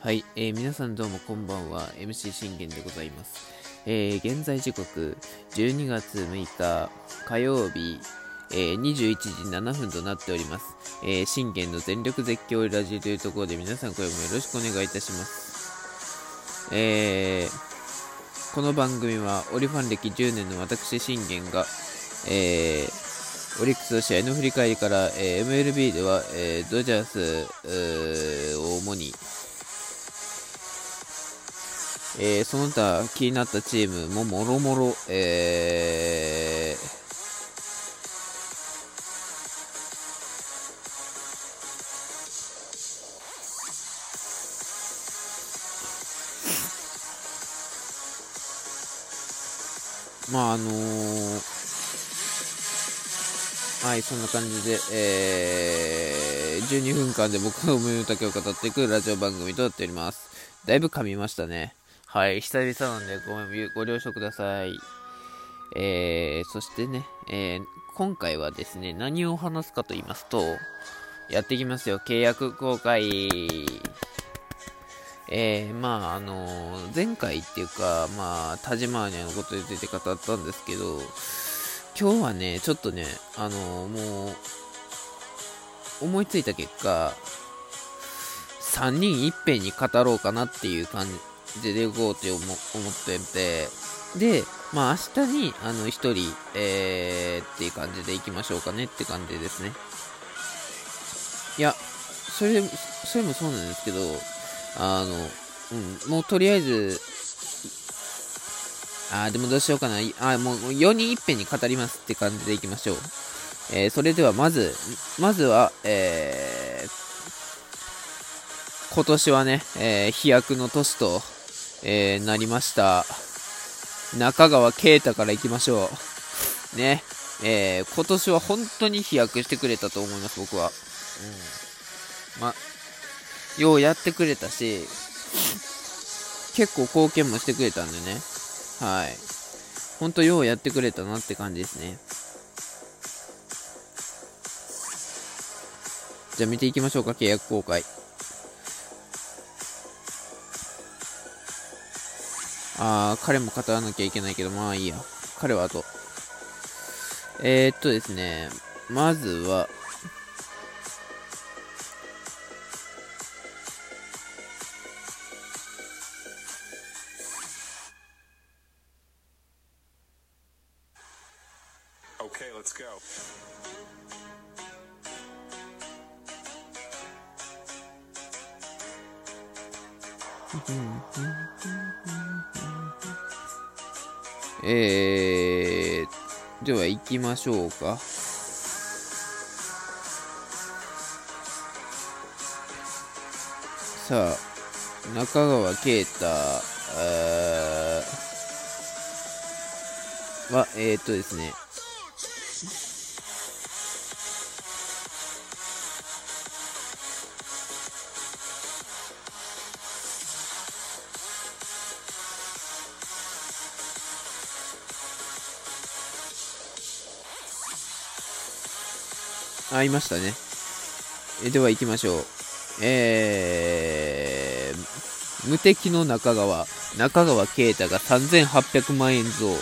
はい、えー、皆さんどうもこんばんは。MC 信玄でございます、えー、現在時刻12月6日火曜日、えー、21時7分となっております、えー、信玄の全力絶叫ラジオというところで皆さんこれもよろしくお願いいたします。えー、この番組はオリファン歴10年の私信玄が、えー、オリックスの試合の振り返りから、えー、MLB では、えー、ドジャースを主に、えー、その他気になったチームももろもろ、えー、まああのーはい、そんな感じで、えー、12分間で僕の思いの丈を語っていくラジオ番組となっております。だいぶ噛みましたね。はい、久々なんでごめんご了承ください。えー、そしてね、えー、今回はですね、何を話すかと言いますと、やっていきますよ、契約公開。えー、まあ、あの、前回っていうか、まあ、田島アニャのことで出て語ったんですけど、今日はね、ちょっとね、あのー、もう、思いついた結果、3人いっぺんに語ろうかなっていう感じでいこうって思ってて、で、まあ明日に、あの、1人、えー、っていう感じでいきましょうかねって感じですね。いや、それ、それもそうなんですけど、あの、うん、もうとりあえず、あでもどうしようかな。あもう4人いっぺんに語りますって感じでいきましょう。えー、それではまず、まずは、えー、今年はね、えー、飛躍の年と、え、なりました。中川圭太からいきましょう。ね。えー、今年は本当に飛躍してくれたと思います、僕は。うん。ま、ようやってくれたし、結構貢献もしてくれたんでね。はい。ほんとようやってくれたなって感じですね。じゃあ見ていきましょうか、契約公開。あー、彼も語らなきゃいけないけど、まあいいや。彼はあと。えー、っとですね、まずは、えー、では行きましょうか。さあ、中川圭太は、えー、っとですね、あいましたね。えでは行きましょう。えー、無敵の中川、中川圭太が3800万円増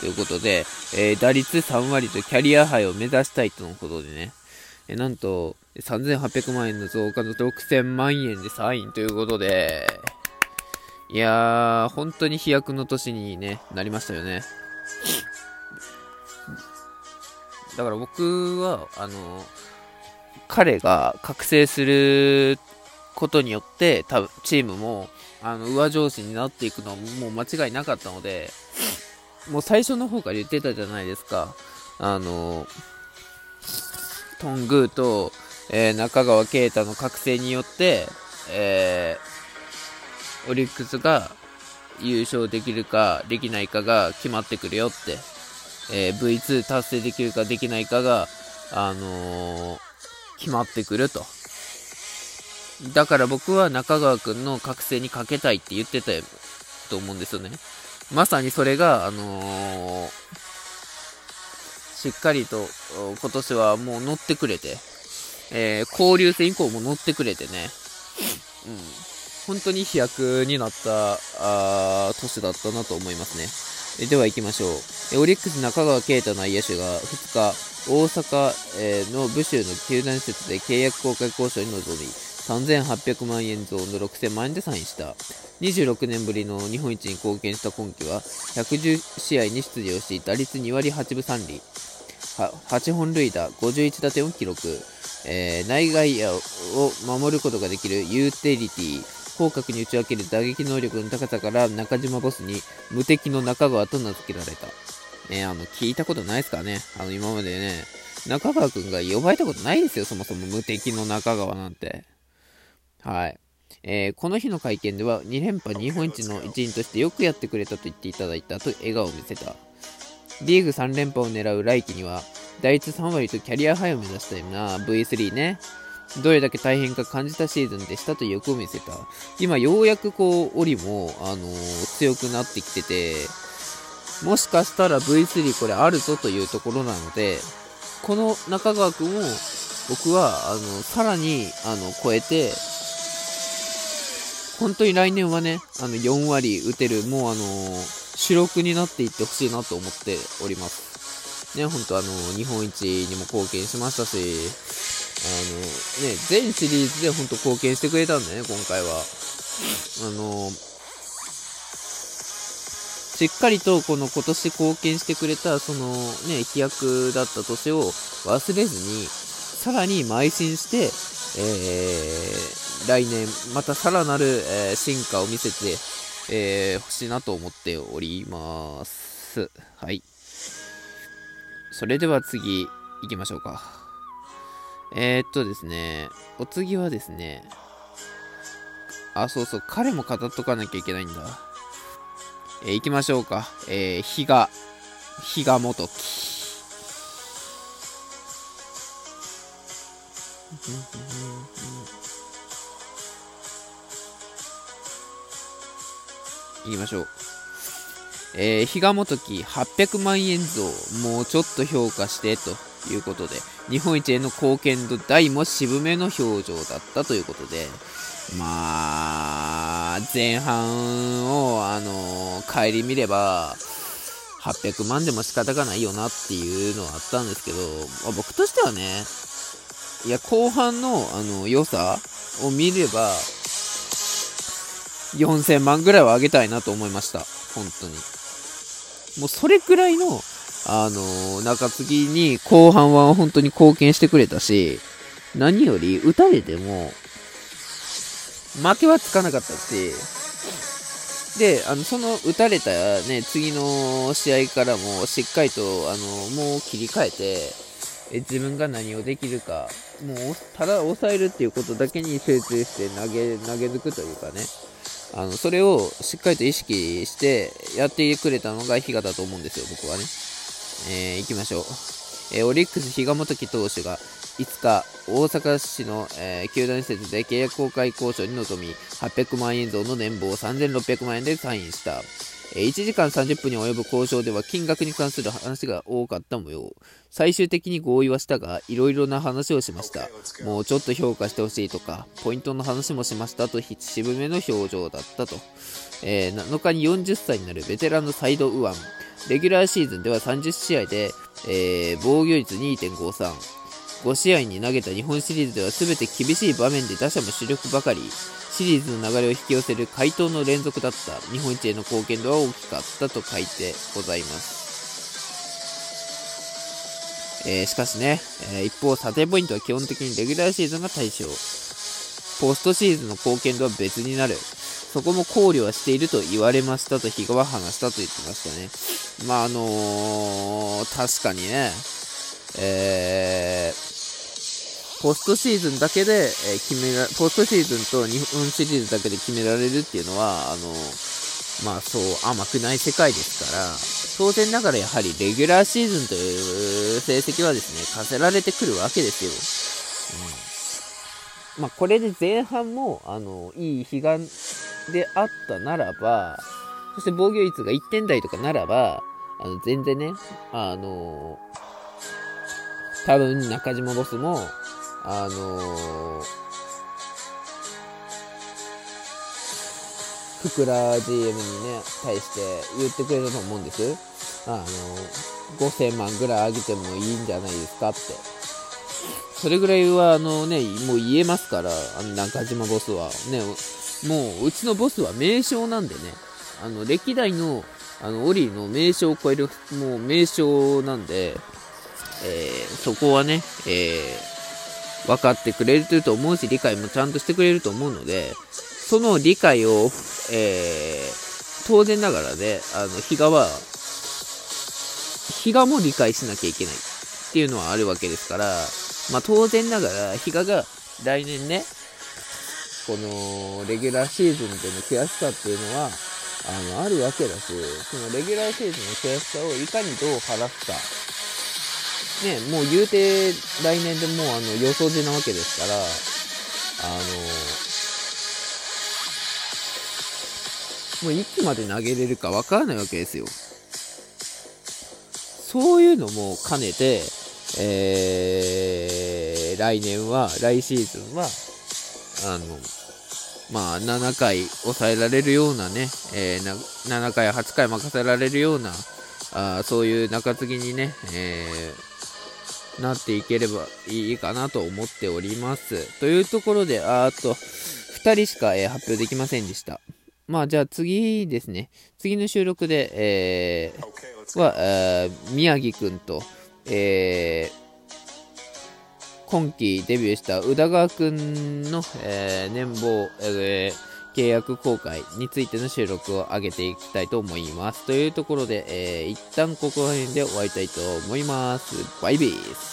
ということで、えー、打率3割とキャリアハイを目指したいとのことでね、えー、なんと3800万円の増加の6000万円でサインということで、いやー、本当に飛躍の年に、ね、なりましたよね。だから僕は、あの、彼が覚醒することによって、多分チームも、あの、上上司になっていくのはもう間違いなかったので、もう最初の方から言ってたじゃないですか。あの、トングーと、えー、中川圭太の覚醒によって、えー、オリックスが優勝できるかできないかが決まってくるよってえー、V2 達成できるかできないかが、あのー、決まってくると。だから僕は中川くんの覚醒にかけたいって言ってたと思うんですよね。まさにそれが、あのー、しっかりと今年はもう乗ってくれて、えー、交流戦以降も乗ってくれてね、うん、本当に飛躍になったあ年だったなと思いますね。えでは行きましょうえ。オリックス中川圭太内野手が2日、大阪、えー、の武州の球団施設で契約公開交渉に臨み、3800万円増の6000万円でサインした。26年ぶりの日本一に貢献した今季は、110試合に出場し、打率2割8分3厘、8本塁打、51打点を記録、えー、内外野を守ることができるユーティリティ、広角に打ち分ける打撃能力の高さから中島ボスに無敵の中川と名付けられた。ね、あの、聞いたことないですかね。あの、今までね、中川くんが呼ばれたことないですよ、そもそも無敵の中川なんて。はい。えー、この日の会見では2連覇日本一の一員としてよくやってくれたと言っていただいたと笑顔を見せた。リーグ3連覇を狙う来季には、打率3割とキャリアハイを目指したよな V3 ね。どれだけ大変か感じたシーズンでしたと欲を見せた。今ようやくこう、オリも、あのー、強くなってきてて、もしかしたら V3 これあるぞというところなので、この中川君を僕は、あの、さらに、あの、超えて、本当に来年はね、あの、4割打てる、もうあの主力になっていってほしいなと思っております。ね、本当あの、日本一にも貢献しましたし、あの、ね、全シリーズで本当貢献してくれたんでね、今回は。あの、しっかりとこの今年貢献してくれた、そのね、飛躍だった年を忘れずに、さらに邁進して、えー、来年、またさらなる、えー、進化を見せて、えー、欲しいなと思っております。はい。それでは次、行きましょうか。えー、っとですね、お次はですね、あ、そうそう、彼も語っとかなきゃいけないんだ。えー、行きましょうか。えー、比嘉、比嘉元樹。いきましょう。えー、比嘉元樹800万円増、もうちょっと評価してということで、日本一への貢献度大も渋めの表情だったということで、まあ、前半を、あのー、帰り見れば、800万でも仕方がないよなっていうのはあったんですけど、まあ、僕としてはね、いや、後半の、あの、良さを見れば、4000万ぐらいは上げたいなと思いました。本当に。もうそれくらいの、あの、中継ぎに後半は本当に貢献してくれたし、何より打たれても、負けはつかなかったし、で、あの、その打たれたね、次の試合からもしっかりと、あの、もう切り替えて、え自分が何をできるか、もう、ただ抑えるっていうことだけに集中して投げ、投げづくというかね、あの、それをしっかりと意識してやってくれたのが比嘉だと思うんですよ、僕はね。えー、行きましょう。えー、オリックス比嘉元樹投手が5日、大阪市の、えー、球団施設で契約公開交渉に臨み、800万円増の年俸3600万円でサインした。え1時間30分に及ぶ交渉では金額に関する話が多かった模様。最終的に合意はしたが、いろいろな話をしました。もうちょっと評価してほしいとか、ポイントの話もしましたと渋めの表情だったと。えー、7日に40歳になるベテランのサイド右腕。レギュラーシーズンでは30試合で、えー、防御率2.53。5試合に投げた日本シリーズでは全て厳しい場面で打者も主力ばかり。シリーズの流れを引き寄せる回答の連続だった日本一への貢献度は大きかったと書いてございます。えー、しかしね、えー、一方、査定ポイントは基本的にレギュラーシーズンが対象。ポストシーズンの貢献度は別になる。そこも考慮はしていると言われましたと比嘉は話したと言ってましたね。まあ、あのー、確かにね、えー、ポストシーズンだけで、え決めら、ポストシーズンと日本シリーズだけで決められるっていうのは、あの、まあそう甘くない世界ですから、当然ながらやはりレギュラーシーズンという成績はですね、課せられてくるわけですよ。うん。まあこれで前半も、あの、いい悲願であったならば、そして防御率が1点台とかならば、あの、全然ね、あの、多分中島ボスも、あのー、福倉 GM にね、対して言ってくれたと思うんです。あのー、5000万ぐらい上げてもいいんじゃないですかって。それぐらいは、あのね、もう言えますから、あの中島ボスは。ね、もう、うちのボスは名将なんでね、あの、歴代の、あの、オリーの名将を超える、もう名将なんで、えー、そこはね、えー、分かってくれると思うし、理解もちゃんとしてくれると思うので、その理解を、えー、当然ながらね、あの、比嘉は、比嘉も理解しなきゃいけないっていうのはあるわけですから、まあ、当然ながら、比嘉が来年ね、このレギュラーシーズンでの悔しさっていうのは、あの、あるわけだし、そのレギュラーシーズンの悔しさをいかにどう晴らすか。ね、もう言うて来年でもうあの予想時なわけですから、あの、もういつまで投げれるかわからないわけですよ。そういうのも兼ねて、えー、来年は、来シーズンは、あの、まあ、7回抑えられるようなね、えー、7回、8回任せられるような、あそういう中継ぎにね、えー、なっていければいいかなと思っております。というところで、あと、2人しか、えー、発表できませんでした。まあ、じゃあ次ですね。次の収録で、えー、は、え、宮城くんと、えー、今季デビューした宇田川くんの、えー、年俸、えー、契約公開についての収録を上げていきたいと思います。というところで、えー、一旦ここら辺で終わりたいと思います。バイビース